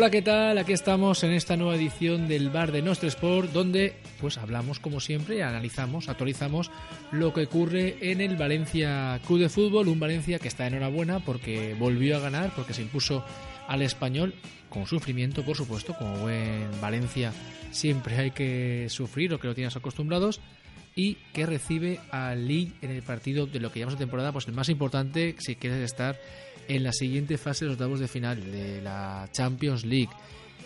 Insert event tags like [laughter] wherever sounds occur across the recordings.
Hola, ¿qué tal? Aquí estamos en esta nueva edición del Bar de Nostro Sport, donde pues hablamos como siempre, analizamos, actualizamos lo que ocurre en el Valencia Club de Fútbol, un Valencia que está enhorabuena porque volvió a ganar, porque se impuso al español con sufrimiento, por supuesto, como buen Valencia siempre hay que sufrir, lo que lo tienes acostumbrados, y que recibe al Lille en el partido de lo que llamamos temporada, pues el más importante si quieres estar en la siguiente fase de los octavos de final de la Champions League.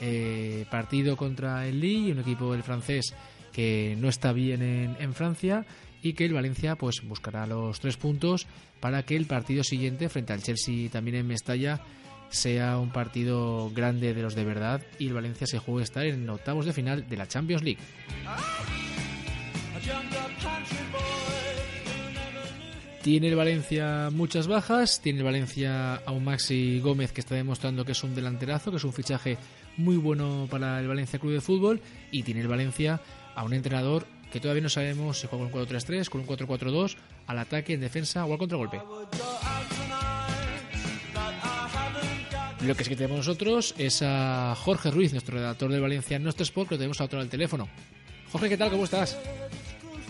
Eh, partido contra el Lille, un equipo del francés que no está bien en, en, Francia y que el Valencia pues buscará los tres puntos para que el partido siguiente frente al Chelsea también en Mestalla sea un partido grande de los de verdad y el Valencia se juegue estar en octavos de final de la Champions League. Tiene el Valencia muchas bajas, tiene el Valencia a un Maxi Gómez que está demostrando que es un delanterazo, que es un fichaje muy bueno para el Valencia Club de Fútbol y tiene el Valencia a un entrenador que todavía no sabemos si juega con un 4-3-3, con un 4-4-2, al ataque, en defensa o al contragolpe. Lo que sí que tenemos nosotros es a Jorge Ruiz, nuestro redactor del Valencia en nuestro Sport, que lo tenemos a otro al teléfono. Jorge, ¿qué tal? ¿Cómo estás?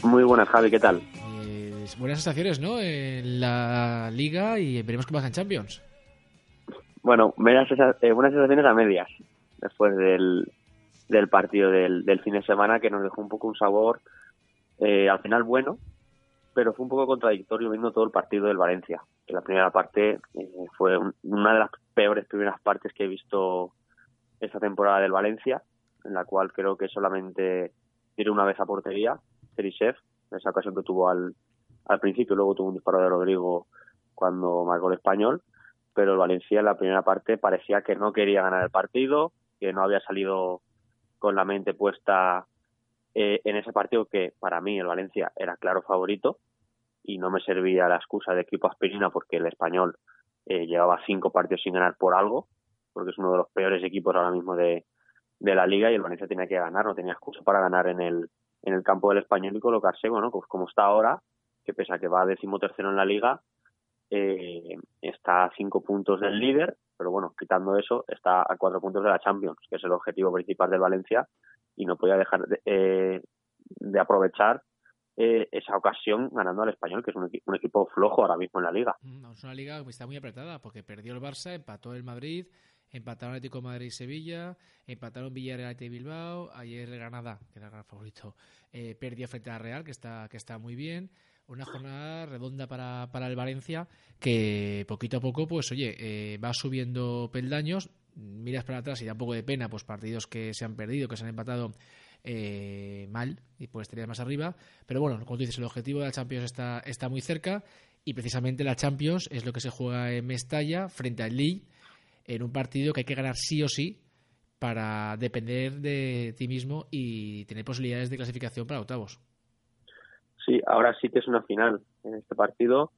Muy buenas, Javi, ¿qué tal? buenas sensaciones, ¿no? En la Liga y veremos qué pasa en Champions. Bueno, buenas sensaciones a medias después del, del partido del, del, fin de semana que nos dejó un poco un sabor eh, al final bueno, pero fue un poco contradictorio viendo todo el partido del Valencia. Que la primera parte eh, fue un, una de las peores primeras partes que he visto esta temporada del Valencia, en la cual creo que solamente tiró una vez a portería, Serisev, en esa ocasión que tuvo al, al principio, luego tuvo un disparo de Rodrigo cuando marcó el español, pero el Valencia en la primera parte parecía que no quería ganar el partido, que no había salido con la mente puesta eh, en ese partido que para mí el Valencia era claro favorito y no me servía la excusa de equipo aspirina porque el español eh, llevaba cinco partidos sin ganar por algo, porque es uno de los peores equipos ahora mismo de, de la liga y el Valencia tenía que ganar, no tenía excusa para ganar en el, en el campo del español y colocarse, bueno, pues como está ahora, que pese a que va decimotercero en la liga, eh, está a cinco puntos del líder, pero bueno, quitando eso, está a cuatro puntos de la Champions, que es el objetivo principal del Valencia, y no podía dejar de, eh, de aprovechar eh, esa ocasión ganando al español, que es un, un, equipo flojo ahora mismo en la liga. Es una liga que está muy apretada, porque perdió el Barça, empató el Madrid, empataron Atlético de Madrid y Sevilla, empataron Villarreal y Bilbao, ayer Granada, que era el gran favorito, eh, perdió frente a Real, que está, que está muy bien una jornada redonda para, para el Valencia que poquito a poco, pues oye, eh, va subiendo peldaños. Miras para atrás y da un poco de pena, pues partidos que se han perdido, que se han empatado eh, mal y pues estaría más arriba. Pero bueno, como tú dices, el objetivo de la Champions está, está muy cerca y precisamente la Champions es lo que se juega en Mestalla frente al Lille en un partido que hay que ganar sí o sí para depender de ti mismo y tener posibilidades de clasificación para octavos. Sí, ahora sí que es una final en este partido.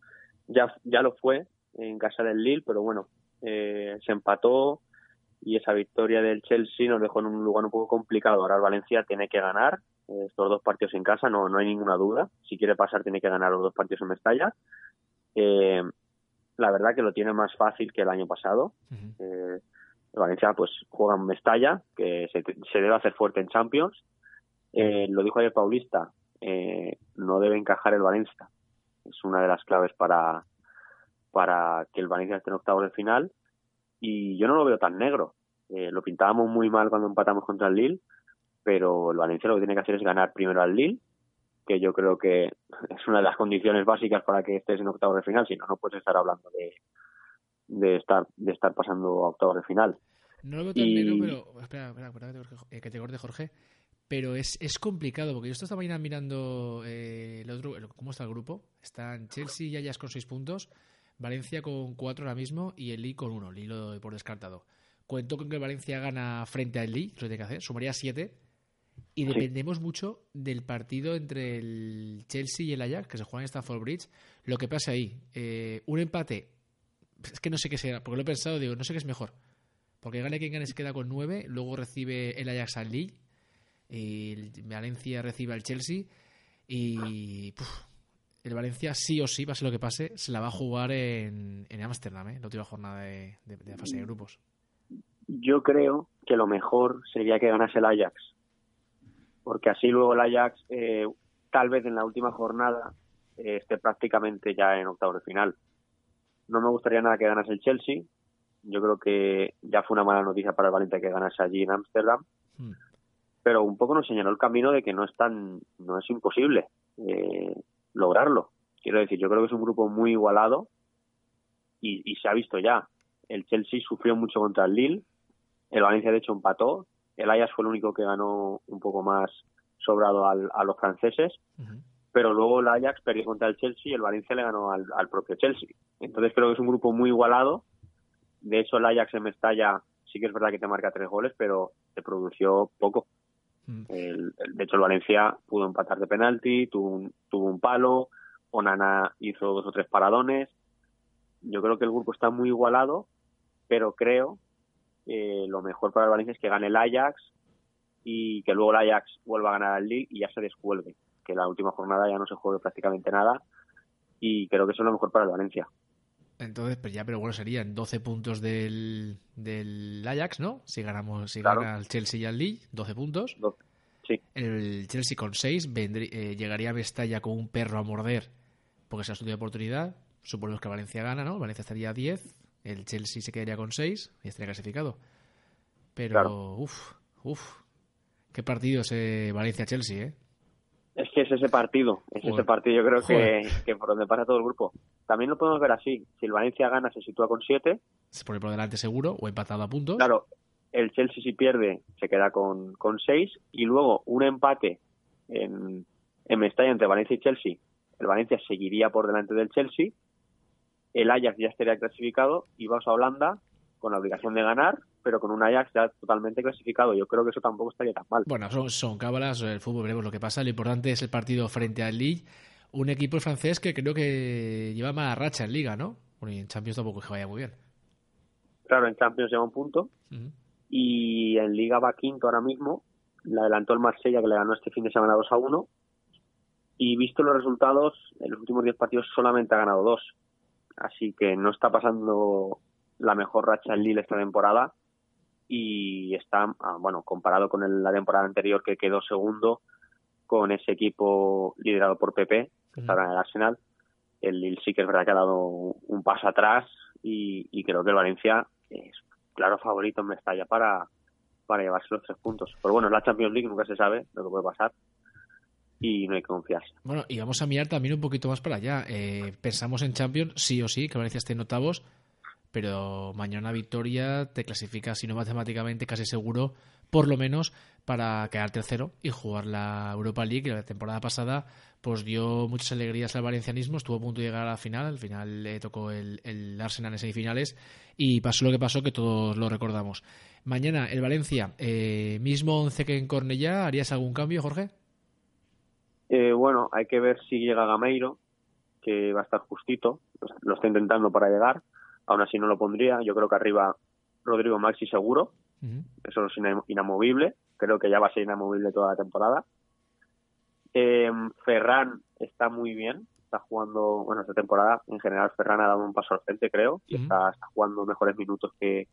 Ya, ya lo fue en casa del Lille, pero bueno, eh, se empató y esa victoria del Chelsea nos dejó en un lugar un poco complicado. Ahora el Valencia tiene que ganar eh, estos dos partidos en casa, no, no hay ninguna duda. Si quiere pasar, tiene que ganar los dos partidos en Mestalla. Eh, la verdad que lo tiene más fácil que el año pasado. Uh -huh. eh, el Valencia pues juega en Mestalla, que se, se debe hacer fuerte en Champions. Eh, lo dijo ayer Paulista, eh, no debe encajar el Valencia. Es una de las claves para, para que el Valencia esté en octavos de final. Y yo no lo veo tan negro. Eh, lo pintábamos muy mal cuando empatamos contra el Lille, pero el Valencia lo que tiene que hacer es ganar primero al Lille, que yo creo que es una de las condiciones básicas para que estés en octavos de final, si no, no puedes estar hablando de, de estar de estar pasando a octavos de final. No lo veo tan y... pero espera, espera, espera, que te corte Jorge pero es, es complicado porque yo esta mañana mirando eh, el otro, cómo está el grupo. Están Chelsea y Ayas con 6 puntos, Valencia con 4 ahora mismo y el Lille con 1, Lille por descartado. cuento con que Valencia gana frente al Lille, lo tiene que hacer, sumaría 7. Y dependemos mucho del partido entre el Chelsea y el Ajax, que se juega en Stamford Bridge. Lo que pasa ahí, eh, un empate, es que no sé qué será, porque lo he pensado, digo, no sé qué es mejor. Porque gane quien gane se queda con 9, luego recibe el Ajax al Lille, y el Valencia recibe al Chelsea, y puf, el Valencia sí o sí, pase lo que pase, se la va a jugar en Ámsterdam, ¿eh? la última jornada de, de, de fase de grupos. Yo creo que lo mejor sería que ganase el Ajax, porque así luego el Ajax, eh, tal vez en la última jornada, eh, esté prácticamente ya en octavo de final. No me gustaría nada que ganase el Chelsea. Yo creo que ya fue una mala noticia para el Valencia que ganase allí en Ámsterdam. Hmm. Pero un poco nos señaló el camino de que no es tan, no es imposible eh, lograrlo. Quiero decir, yo creo que es un grupo muy igualado y, y se ha visto ya. El Chelsea sufrió mucho contra el Lille, el Valencia de hecho empató, el Ajax fue el único que ganó un poco más sobrado al- a los franceses, pero luego el Ajax perdió contra el Chelsea y el Valencia le ganó al, al propio Chelsea. Entonces creo que es un grupo muy igualado. De hecho, el Ajax en Mestalla sí que es verdad que te marca tres goles, pero te produció poco. Mm. El- el- de hecho, el Valencia pudo empatar de penalti, tuvo un, tuvo un palo, Onana hizo dos o tres paradones. Yo creo que el grupo está muy igualado, pero creo que lo mejor para el Valencia es que gane el Ajax y que luego el Ajax vuelva a ganar al League y ya se descuelgue, que la última jornada ya no se juegue prácticamente nada y creo que eso es lo mejor para el Valencia. Entonces, pues ya, pero bueno, serían 12 puntos del, del Ajax, ¿no? Si ganamos, si Claro. gana el Chelsea y el Lille, 12 puntos. Do- Sí, El Chelsea con 6 llegaría a Mestalla con un perro a morder porque sea su última oportunidad. Suponemos que Valencia gana, ¿no? Valencia estaría a 10, el Chelsea se quedaría con 6 y estaría clasificado. Pero, Claro. uff, uff, qué partido ese Valencia-Chelsea, ¿eh? es que es ese partido, es Joder. ese partido yo creo que, por donde pasa todo el grupo. También lo podemos ver así, si el Valencia gana se sitúa con 7, Se pone por delante seguro o empatado a puntos. claro, el Chelsea si pierde se queda con, con 6 y luego un empate en, en Mestalla entre Valencia y Chelsea, el Valencia seguiría por delante del Chelsea, el Ajax ya estaría clasificado y vas a Holanda con la obligación de ganar, pero con un Ajax ya totalmente clasificado. Yo creo que eso tampoco estaría tan mal. Bueno, son, son cábalas, el fútbol veremos lo que pasa. Lo importante es el partido frente al Lille, un equipo francés que creo que lleva mala racha en Liga, ¿no? Bueno, y en Champions tampoco es que vaya muy bien. Claro, en Champions lleva un punto y en Liga va quinto ahora mismo. Le adelantó el Marsella que le ganó este fin de semana 2 a 1. Y visto los resultados, en los últimos 10 partidos solamente ha ganado dos. Así que no está pasando la mejor racha en Lille esta temporada. Y está, ah, bueno, comparado con el- la temporada anterior que quedó segundo con ese equipo liderado por Pepe, que estaba en el Arsenal, el Lille sí que es verdad que ha dado un paso atrás y, y creo que el Valencia es claro favorito en Mestalla para, para llevarse los tres puntos. Pero bueno, la Champions League, nunca se sabe lo que puede pasar y no hay que confiarse. Bueno, y vamos a mirar también un poquito más para allá. Eh, pensamos en Champions, sí o sí, que Valencia esté en octavos, pero mañana victoria te clasifica, si no matemáticamente, casi seguro, por lo menos para quedar tercero y jugar la Europa League. La temporada pasada pues dio muchas alegrías al valencianismo, estuvo a punto de llegar a la final, al final le tocó el, el Arsenal en semifinales y pasó lo que pasó, que todos lo recordamos. Mañana el Valencia, eh, mismo 11 que en Cornellá, ¿harías algún cambio, Jorge? Eh, bueno, hay que ver si llega Gameiro, que va a estar justito, lo está intentando para llegar, aún así no lo pondría, yo creo que arriba Rodrigo Maxi seguro, Ujú. eso es ina- inamovible, creo que ya va a ser inamovible toda la temporada. Eh, Ferran está muy bien, está jugando, bueno, esta temporada en general Ferran ha dado un paso al frente, creo, y está, está jugando mejores minutos que,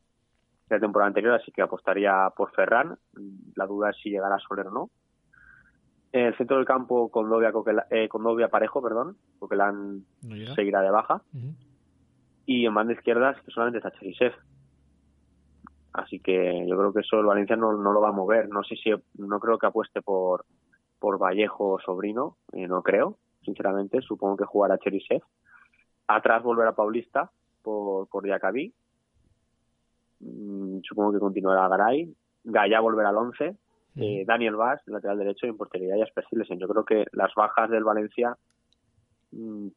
que la temporada anterior, así que apostaría por Ferran. La duda es si llegará Soler o no. En el centro del campo, Condovia, Coquela- eh, Condovia Parejo, perdón, Coquelán ¿No seguirá de baja. Y en banda izquierda que solamente está Cherisev. Así que yo creo que eso el Valencia no, no lo va a mover. No sé si, no creo que apueste por, por Vallejo o Sobrino, eh, no creo, sinceramente. Supongo que jugará Cherisev. Atrás volverá Paulista por, por Diacabí. Mm, supongo que continuará Garay. Gaya volverá al 11. Eh, Daniel Vaz, lateral derecho, y en portería Jasper Silesen. Yo creo que las bajas del Valencia mm,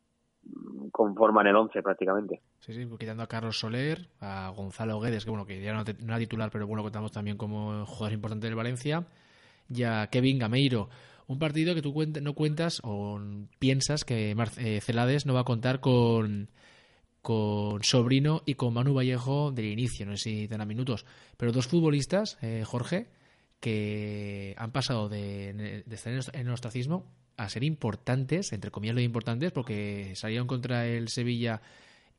conforman el 11 prácticamente. Sí, sí, quitando a Carlos Soler, a Gonzalo Guedes, que bueno, que ya no, no era titular, pero bueno, contamos también como jugador importante del Valencia, y a Kevin Gameiro. Un partido que tú cuenta, no cuentas o piensas que Mar eh, Celades no va a contar con, con Sobrino y con Manu Vallejo del inicio, no sé si tendrá minutos, pero dos futbolistas, eh, Jorge, que han pasado de, de estar en el ostracismo a ser importantes, entre comillas lo importantes, porque salieron contra el Sevilla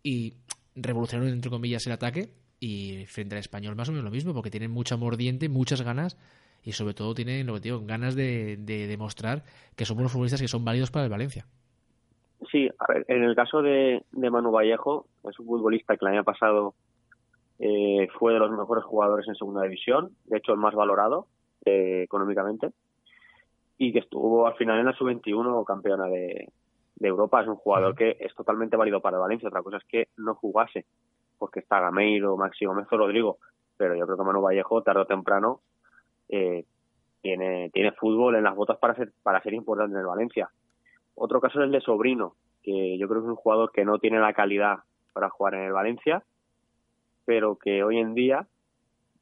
y revolucionaron, entre comillas, el ataque. Y frente al español más o menos lo mismo, porque tienen mucha mordiente, muchas ganas y sobre todo tienen, lo digo, ganas de, demostrar que son buenos futbolistas que son válidos para el Valencia. Sí, a ver, en el caso de, Manu Vallejo, es un futbolista que el año pasado eh, fue de los mejores jugadores en segunda división, de hecho el más valorado eh, económicamente y que estuvo al final en la sub-21 campeona de, Europa. Es un jugador que es totalmente válido para Valencia. Otra cosa es que no jugase, porque está Gameiro, Maxi Gómez o Rodrigo. Pero yo creo que Manu Vallejo, tarde o temprano, eh, tiene, tiene fútbol en las botas para ser, para ser importante en el Valencia. Otro caso es el de Sobrino, que yo creo que es un jugador que no tiene la calidad para jugar en el Valencia, pero que hoy en día,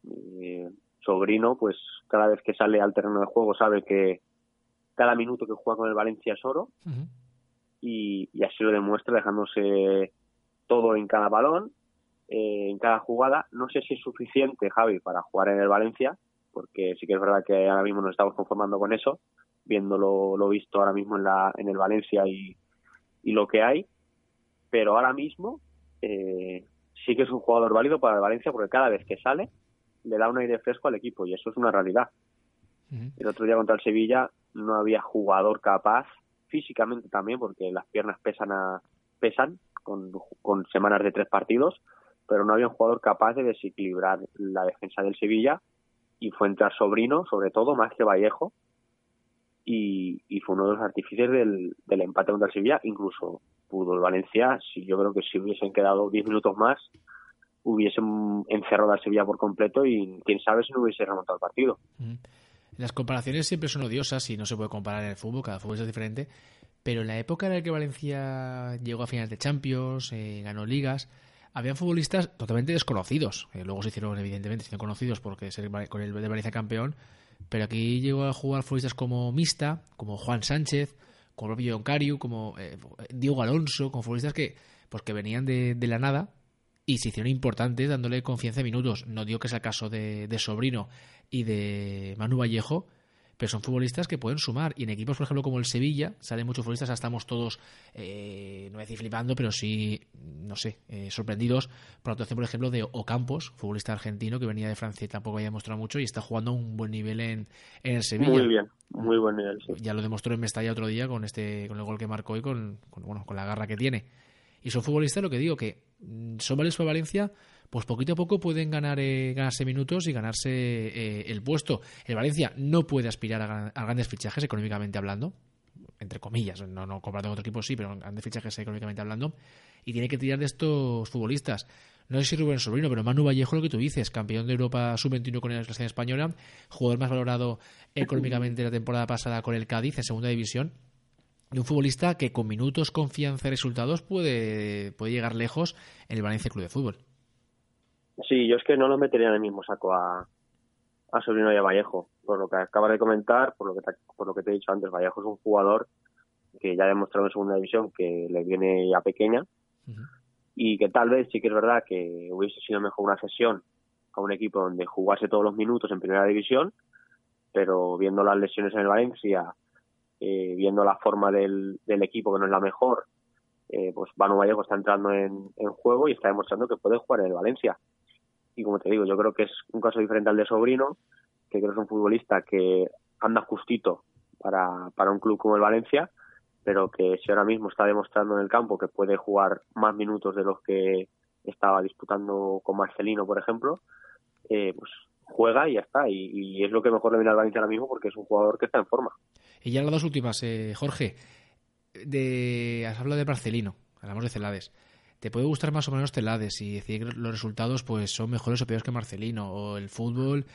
eh, Sobrino, pues cada vez que sale al terreno de juego sabe que, cada minuto que juega con el Valencia es oro. Y, así lo demuestra dejándose todo en cada balón, eh, en cada jugada. No sé si es suficiente, Javi, para jugar en el Valencia, porque sí que es verdad que ahora mismo nos estamos conformando con eso, viendo lo, visto ahora mismo en, la, en el Valencia y, y lo que hay, pero ahora mismo eh, sí que es un jugador válido para el Valencia porque cada vez que sale le da un aire fresco al equipo y eso es una realidad. El otro día contra el Sevilla no había jugador capaz, físicamente también, porque las piernas pesan, a, pesan con, con semanas de tres partidos, pero no había un jugador capaz de desequilibrar la defensa del Sevilla y fue entrar Sobrino, sobre todo, más que Vallejo, y, y fue uno de los artífices del, del empate contra el Sevilla, incluso el Valencia, si yo creo que si hubiesen quedado 10 minutos más, hubiesen encerrado al Sevilla por completo y quién sabe si no hubiese remontado el partido. Las comparaciones siempre son odiosas y no se puede comparar en el fútbol, cada fútbol es diferente. Pero en la época en la que Valencia llegó a finales de Champions, eh, ganó ligas, habían futbolistas totalmente desconocidos. luego se hicieron, evidentemente, se hicieron conocidos porque ser con el de Valencia campeón. Pero aquí llegó a jugar futbolistas como Mista, como Juan Sánchez, como el propio Cariu, como eh, Diego Alonso, con futbolistas que, pues, que venían de, de la nada y se hicieron importantes dándole confianza de minutos. No digo que sea el caso de, de Sobrino y de Manu Vallejo, pero son futbolistas que pueden sumar. Y en equipos, por ejemplo, como el Sevilla, salen muchos futbolistas, estamos todos, eh, no voy a decir flipando, pero sí, no sé, eh, sorprendidos por la actuación, por ejemplo, de Ocampos, futbolista argentino que venía de Francia y tampoco había demostrado mucho y está jugando a un buen nivel en, en el Sevilla. Muy bien, muy buen nivel. Ya lo demostró en Mestalla otro día con este con el gol que marcó y con, bueno, con la garra que tiene. Y son futbolistas, lo que digo, que mm, son valientes para Valencia, pues poquito a poco pueden ganar eh, ganarse minutos y ganarse eh, el puesto. El Valencia no puede aspirar a, grandes fichajes económicamente hablando, entre comillas, no, no comparado con otro equipo sí, pero grandes fichajes económicamente hablando, y tiene que tirar de estos futbolistas. No sé si Rubén Sobrino, pero Manu Vallejo, lo que tú dices, campeón de Europa sub-21 con la selección española, jugador más valorado económicamente la temporada pasada con el Cádiz en segunda división, y un futbolista que con minutos, confianza y resultados puede, puede llegar lejos en el Valencia Club de Fútbol. Sí, yo es que no lo metería en el mismo saco a, a Sobrino y a Vallejo. Por lo que acabas de comentar, por lo que te, por lo que te he dicho antes, Vallejo es un jugador que ya ha demostrado en segunda división que le viene ya pequeña y que tal vez sí que es verdad que hubiese sido mejor una sesión a un equipo donde jugase todos los minutos en primera división, pero viendo las lesiones en el Valencia eh, viendo la forma del, equipo que no es la mejor, eh, pues Manu Vallejo está entrando en, juego y está demostrando que puede jugar en el Valencia. Y como te digo, yo creo que es un caso diferente al de Sobrino, que creo que es un futbolista que anda justito para, para un club como el Valencia, pero que si ahora mismo está demostrando en el campo que puede jugar más minutos de los que estaba disputando con Marcelino, por ejemplo, eh, pues juega y ya está. Y, es lo que mejor le viene al Valencia ahora mismo porque es un jugador que está en forma. Y ya las dos últimas, eh, Jorge. De, has hablado de Marcelino, hablamos de Celades. ¿Te puede gustar más o menos Celades y decir que los resultados pues son mejores o peores que Marcelino? ¿O el fútbol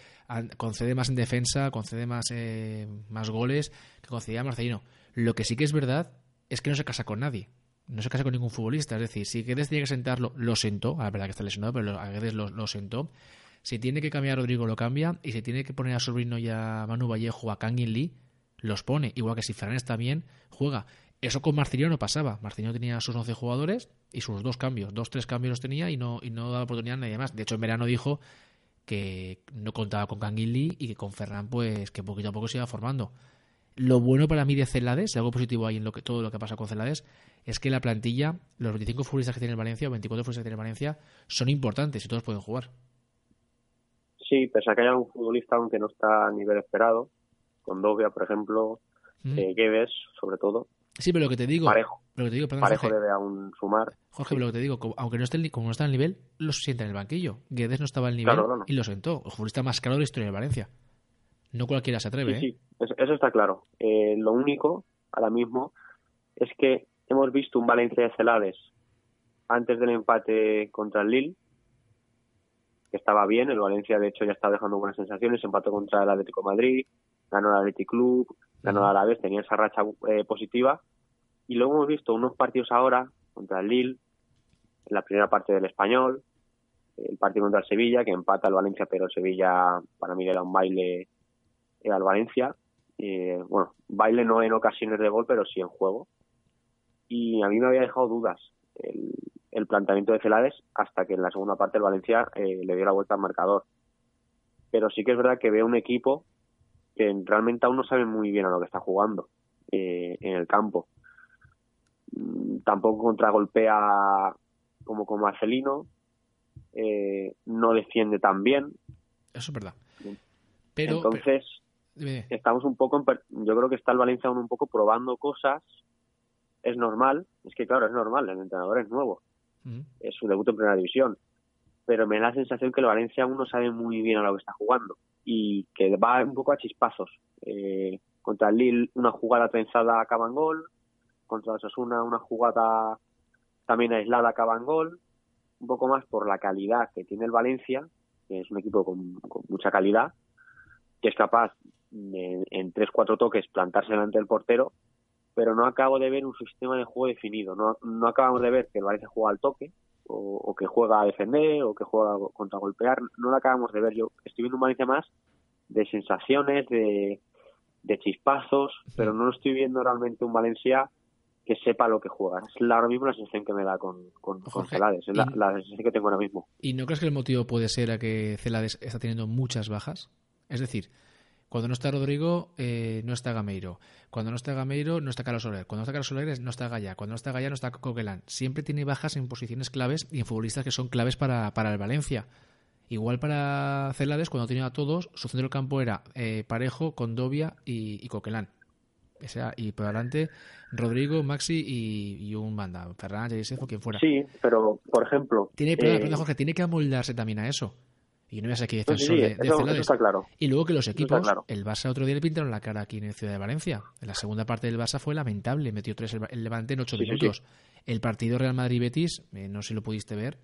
concede más en defensa, concede más, eh, más goles que concedía Marcelino? Lo que sí que es verdad es que no se casa con nadie. no se casa con ningún futbolista. Es decir, si Guedes tiene que sentarlo, lo sentó. La verdad que está lesionado, pero a Guedes lo, sentó. Si tiene que cambiar a Rodrigo, lo cambia. Y si tiene que poner a Sobrino y a Manu Vallejo, a Kangin Lee, los pone. Igual que si Ferran está bien, juega. Eso con Marcelino no pasaba. Marcelino tenía sus 11 jugadores y sus dos cambios. Dos, tres cambios los tenía y no, y no daba oportunidad a nadie más. De hecho, en verano dijo que no contaba con Lee y que con Ferran, pues que poquito a poco se iba formando. Lo bueno para mí de Celades, y algo positivo ahí en lo que, todo lo que pasa con Celades, es que la plantilla, los 25 futbolistas que tiene el Valencia o 24 futbolistas que tiene el Valencia, son importantes y todos pueden jugar. Sí, pese a que haya un futbolista aunque no está a nivel esperado, con Dovia, por ejemplo, Mm. eh, sobre todo, Sí, pero lo que te digo, Parejo. lo que te digo, perdón, Parejo Jorge, debe aún sumar. Jorge, pero lo que te digo, como- aunque no esté, como no está al nivel, lo sienta en el banquillo. Guedes no estaba al nivel Claro, y lo sentó. El futbolista más caro de la historia de Valencia. No cualquiera se atreve, Sí, ¿eh? sí, eso, eso está claro. Eh, lo único, ahora mismo, es que hemos visto un Valencia de Celades antes del empate contra el Lille, que estaba bien, el Valencia de hecho ya está dejando buenas sensaciones, empató contra el Atlético de Madrid, ganó el Athletic Club, ganó el Alavés, tenía esa racha eh, positiva, y luego hemos visto unos partidos ahora contra el Lille, en la primera parte del Español, el partido contra el Sevilla, que empata el Valencia, pero el Sevilla para mí le da un baile eh, al Valencia. Eh, bueno, baile no en ocasiones de gol, pero sí en juego. Y a mí me había dejado dudas el, el planteamiento de Celades hasta que en la segunda parte el Valencia eh, le dio la vuelta al marcador. Pero sí que es verdad que veo un equipo que realmente aún no sabe muy bien a lo que está jugando eh, en el campo. Mm, Tampoco contragolpea como con Marcelino, eh, no defiende tan bien. Eso es verdad. Pero, Entonces, pero- estamos un poco, en yo creo que está el Valencia aún un poco probando cosas. Es normal, es que claro, es normal, el entrenador es nuevo, es su debut en primera división. Pero me da la sensación que el Valencia aún no sabe muy bien a lo que está jugando y que va un poco a chispazos. Eh, contra el Lille, una jugada trenzada acaba en gol. Contra Osasuna, una jugada también aislada acaba en gol. Un poco más por la calidad que tiene el Valencia, que es un equipo con, mucha calidad, que es capaz de, en tres, cuatro toques plantarse delante del portero, pero no acabo de ver un sistema de juego definido. No, no acabamos de ver que el Valencia juega al toque, o, que juega a defender, o que juega a contragolpear. No lo acabamos de ver. Yo estoy viendo un Valencia más de sensaciones, de, de chispazos, pero no estoy viendo realmente un Valencia que sepa lo que juega. Es la- ahora mismo la sensación que me da con, con, Celades, es la, y- la sensación que tengo ahora mismo. ¿Y no crees que el motivo puede ser a que Celades está teniendo muchas bajas? Es decir, cuando no está Rodrigo, eh, no está Gameiro. Cuando no está Gameiro, no está Carlos Soler. Cuando no está Carlos Soler, no está Gaya. Cuando no está Gaya, no está Coquelán. Siempre tiene bajas en posiciones claves y en futbolistas que son claves para, para el Valencia. Igual para Celades, cuando tenía a todos, su centro del campo era eh, Parejo, Condovia y, y Coquelán. Y por adelante, Rodrigo, Maxi y, y un manda, Fernández, Yesef o quien fuera. Sí, pero, por ejemplo... Tiene, eh, Jorge, tiene que amoldarse también a eso. Y no voy a ser aquí sí, defensor sí, de, de eso, eso Celades. está claro. Y luego que los equipos, claro. el Barça otro día le pintaron la cara aquí en el Ciudad de Valencia. En la segunda parte del Barça fue lamentable, metió tres el, el Levante en ocho Sí, minutos. El partido Real Madrid-Betis, eh, no sé si lo pudiste ver,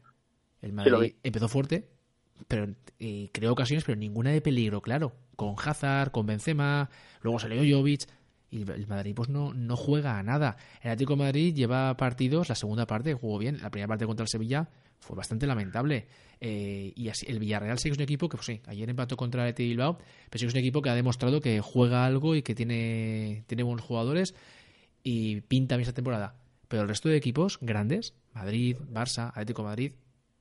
el Madrid empezó fuerte, pero eh, creó ocasiones, pero ninguna de peligro, claro. Con Hazard, con Benzema, luego salió Jovic. Y el- Madrid pues no, no juega a nada. El Atlético Madrid lleva partidos, la segunda parte jugó bien, la primera parte contra el Sevilla fue bastante lamentable. Eh, y así, el Villarreal sí que es un equipo que, pues sí, ayer empató contra el Athletic Bilbao, pero sí que es un equipo que ha demostrado que juega algo y que tiene, tiene buenos jugadores y pinta bien esta temporada. Pero el resto de equipos grandes, Madrid, Barça, Atlético Madrid,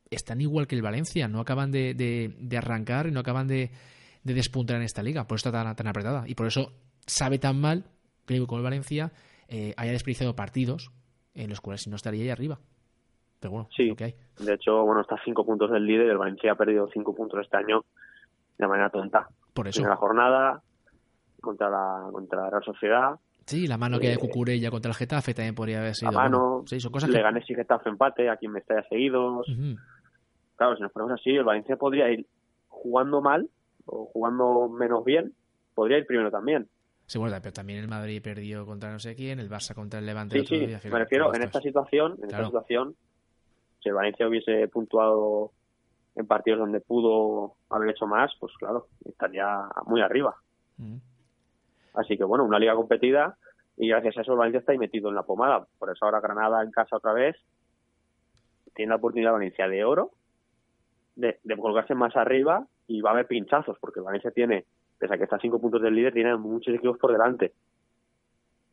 están igual que el Valencia, no acaban de, de- de arrancar y no acaban de, de despuntar en esta liga, por eso está tan, tan apretada. Y por eso sabe tan mal que equipo como el Valencia eh, haya desperdiciado partidos en los cuales si no estaría ahí arriba. Pero bueno, Sí. lo que hay. De hecho, bueno, está a cinco puntos del líder. El Valencia ha perdido cinco puntos este año de manera tonta. Por eso. Primera jornada contra la, contra la Real Sociedad. Sí, la mano que hay de Eh, Cucurella contra el Getafe también podría haber sido. a mano. bueno, sí, son cosas que. Leganés y Getafe empate, a quien me está seguidos. Ujú. Claro, si nos ponemos así, el Valencia podría ir jugando mal o jugando menos bien. Podría ir primero también. Sí, bueno, pero también el Madrid perdió contra no sé quién, el Barça contra el Levante Sí, el otro sí, día. me refiero en esta es- situación, en Claro. esta situación, si el Valencia hubiese puntuado en partidos donde pudo haber hecho más, pues claro, estaría muy arriba. Ujú. Así que bueno, una liga competida y gracias a eso el Valencia está ahí metido en la pomada. Por eso ahora Granada en casa otra vez tiene la oportunidad Valencia de oro de, de colgarse más arriba y va a haber pinchazos porque el Valencia tiene, pese a que está a cinco puntos del líder, tiene muchos equipos por delante.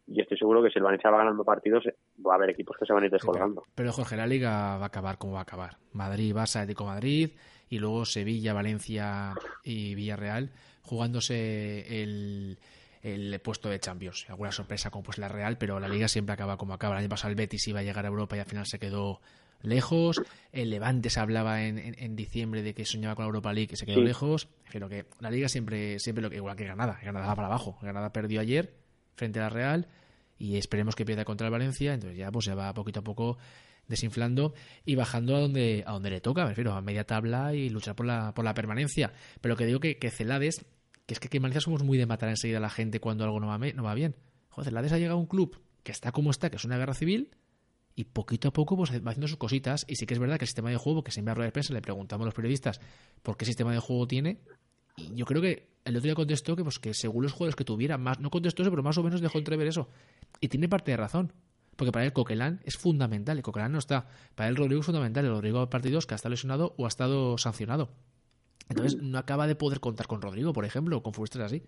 Y estoy seguro que si el Valencia va ganando partidos, va a haber equipos que se van a ir descolgando. Pero Jorge, la liga va a acabar como va a acabar. Madrid, Barça, Atlético Madrid y luego Sevilla, Valencia y Villarreal jugándose el, el puesto de Champions. Alguna sorpresa como pues la Real, pero la liga siempre acaba como acaba. El año pasado el Betis iba a llegar a Europa y al final se quedó lejos. El Levante se hablaba en, en, en diciembre de que soñaba con la Europa League y se quedó Sí. lejos. Pero que la liga siempre, siempre lo que igual que Granada. Granada va para abajo. Granada perdió ayer frente a la Real y esperemos que pierda contra el Valencia. Entonces ya pues se va poquito a poco desinflando y bajando a donde a donde le toca, me refiero, a media tabla y luchar por la, por la permanencia. Pero que digo que, que Celades, que es que aquí en Valencia somos muy de matar enseguida a la gente cuando algo no va, no va bien. Joder, Celades ha llegado a un club que está como está, que es una guerra civil, y poquito a poco pues va haciendo sus cositas. Y sí que es verdad que el sistema de juego, que siempre a rueda de prensa le preguntamos a los periodistas por qué sistema de juego tiene, y yo creo que el otro día contestó que, pues, que según los jugadores que tuviera, más, no contestó eso, pero más o menos dejó entrever eso. Y tiene parte de razón. Porque para él Coquelán es fundamental. Y Coquelán no está. Para él Rodrigo es fundamental. El Rodrigo partidos que ha estado lesionado o ha estado sancionado. Entonces no acaba de poder contar con Rodrigo, por ejemplo, con futbolistas así.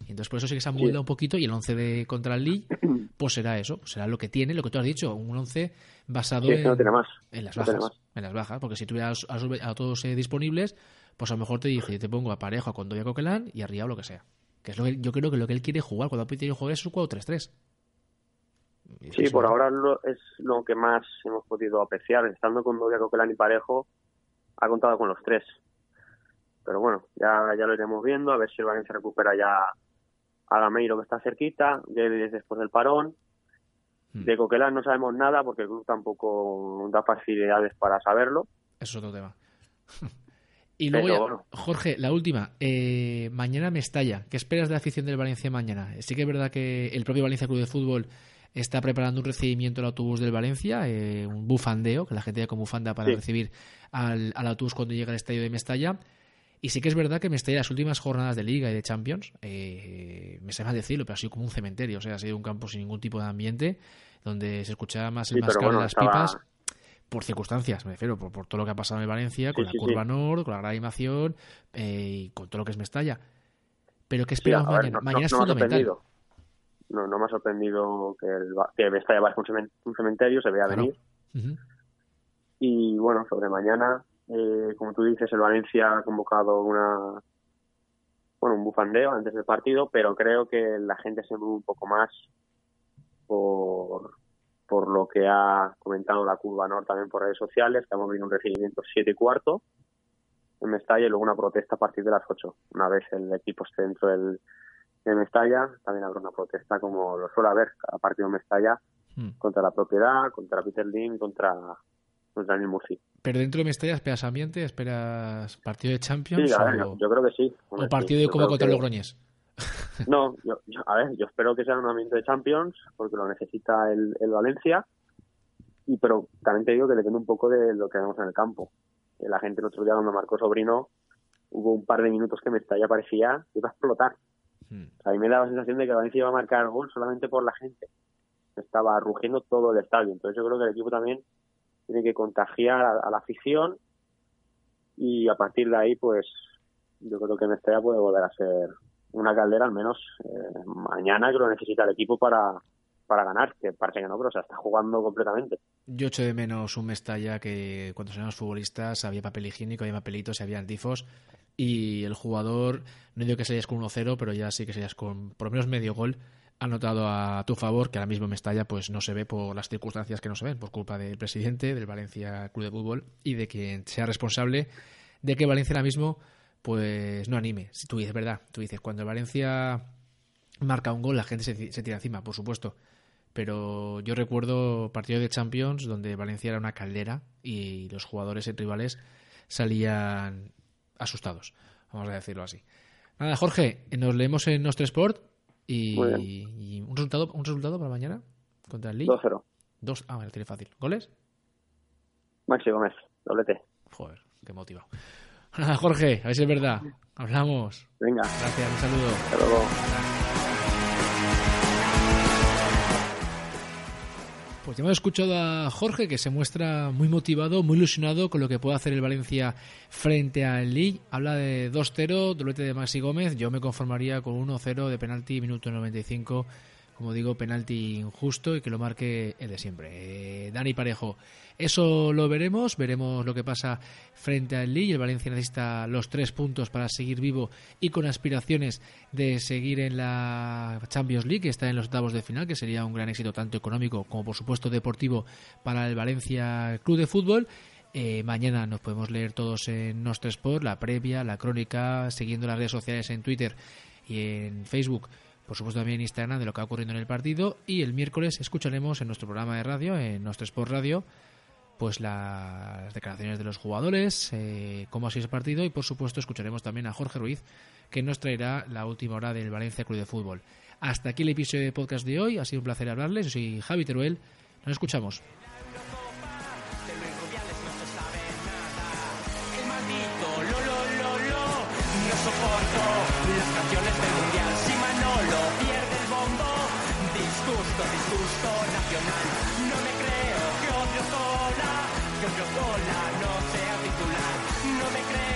Y entonces por eso sí que se han Sí. moldeado un poquito y el 11 de contra el Lille, [clears throat] pues será eso, será lo que tiene, lo que tú has dicho, un 11 basado Sí, en, no tiene más. en las No bajas, más. en las bajas, porque si tuvieras a, a- a todos eh, disponibles, pues a lo mejor te dice, yo te pongo a pareja con Doya Coquelán y arriba o lo que sea. Que es lo que yo creo que lo que él quiere jugar, cuando quiere jugar es un 4-3-3. Y Sí, por ahora lo- es lo que más hemos podido apreciar. Estando con Novia Coquelán y Parejo, ha contado con los tres. Pero bueno, ya, ya lo iremos viendo, a ver si el Valencia recupera ya a Gameiro que está cerquita, Guedes después del parón. Hmm. De Coquelán no sabemos nada porque el club tampoco da facilidades para saberlo. Eso es otro tema. [laughs] y Pero luego, ya- bueno. Jorge, la última. Eh, mañana Mestalla. ¿Qué esperas de la afición del Valencia mañana? Sí que es verdad que el propio Valencia Club de Fútbol está preparando un recibimiento al autobús del Valencia, eh, un bufandeo, que la gente ya con bufanda para Sí. recibir al, al autobús cuando llega al estadio de Mestalla. Y sí que es verdad que Mestalla, las últimas jornadas de Liga y de Champions, eh, me sé mal decirlo, pero ha sido como un cementerio. O sea, ha sido un campo sin ningún tipo de ambiente, donde se escuchaba más el Sí, bueno, de las estaba- pipas por circunstancias, me refiero, por, por todo lo que ha pasado en Valencia, con Sí, la sí, curva nord, con la gran animación eh, y con todo lo que es Mestalla. Pero ¿qué esperamos ver, mañana? no- mañana no- es no me ha fundamental. sorprendido. No, no me ha sorprendido que, el, Va- que Mestalla vaya a un cemen- un cementerio, se vea Claro. venir. Y bueno, sobre mañana, eh, como tú dices, el Valencia ha convocado una bueno, un bufandeo antes del partido, pero creo que la gente se mueve un poco más por, por lo que ha comentado la Curva Nord también por redes sociales, que hemos visto un recibimiento 7 y cuarto en Mestalla y luego una protesta a partir de las 8. Una vez el equipo esté dentro del, de Mestalla, también habrá una protesta como lo suele haber cada partido en Mestalla Mm. contra la propiedad, contra Peter Lim, contra, contra Neil Murphy. Pero dentro de Mestalla esperas ambiente, esperas partido de Champions Sí, a o, ver, yo, yo creo que sí. o partido sí, de Copa contra que- Logroñés. [laughs] No, yo, yo- a ver, yo espero que sea un ambiente de Champions, porque lo necesita el, el Valencia, y pero también te digo que depende un poco de lo que vemos en el campo. Eh, La gente el otro día cuando marcó Sobrino, hubo un par de minutos que Mestalla parecía que iba a explotar. Mm. O sea, a mí me daba la sensación de que Valencia iba a marcar gol solamente por la gente. Estaba rugiendo todo el estadio. Entonces yo creo que el equipo también tiene que contagiar a, la afición y a partir de ahí, pues yo creo que Mestalla puede volver a ser una caldera al menos eh, mañana que lo necesita el equipo para, para ganar, que parece que no, pero se está jugando completamente. Yo echo de menos un Mestalla que cuando éramos futbolistas había papel higiénico, había papelitos, había tifos y el jugador, no digo que serías con 1-0, pero ya sí que serías con por lo menos medio gol anotado a tu favor, que ahora mismo en Mestalla pues no se ve por las circunstancias que no se ven, por culpa del presidente del Valencia Club de Fútbol y de quien sea responsable de que Valencia ahora mismo pues no anime. Si tú dices, verdad, tú dices, cuando Valencia marca un gol la gente se, tira encima, por supuesto. Pero yo recuerdo partido de Champions donde Valencia era una caldera y los jugadores rivales salían asustados, vamos a decirlo así. Nada, Jorge, nos leemos en Nostra Sport y, un resultado un resultado para mañana contra el Lille. 2-0. Dos, ah, vale, tiene fácil. ¿Goles? Maxi Gómez, doblete. Joder, qué motivado. Nada, Jorge, a ver si es verdad. Hablamos. Venga, Gracias, un saludo. hasta luego. Pues ya hemos escuchado a Jorge que se muestra muy motivado, muy ilusionado con lo que puede hacer el Valencia frente al Lille. Habla de 2-0, doblete de Maxi Gómez. Yo me conformaría con 1-0 de penalti, minuto 95 como digo, penalti injusto y que lo marque el de siempre. Eh, Dani Parejo, eso lo veremos, veremos lo que pasa frente al Lille. El Valencia necesita los tres puntos para seguir vivo y con aspiraciones de seguir en la Champions League, que está en los octavos de final, que sería un gran éxito tanto económico como por supuesto deportivo para el Valencia Club de Fútbol. Eh, mañana nos podemos leer todos en Nostra Sport, la previa, la crónica, siguiendo las redes sociales en Twitter y en Facebook por supuesto también en Instagram de lo que ha ocurrido en el partido. Y el miércoles escucharemos en nuestro programa de radio, en nuestro Sport Radio, pues las declaraciones de los jugadores, eh, cómo ha sido ese partido. Y por supuesto escucharemos también a Jorge Ruiz que nos traerá la última hora del Valencia Club de Fútbol. Hasta aquí el episodio de podcast de hoy, ha sido un placer hablarles, yo soy Javi Teruel, nos escuchamos. Cola no sea titular. No me creo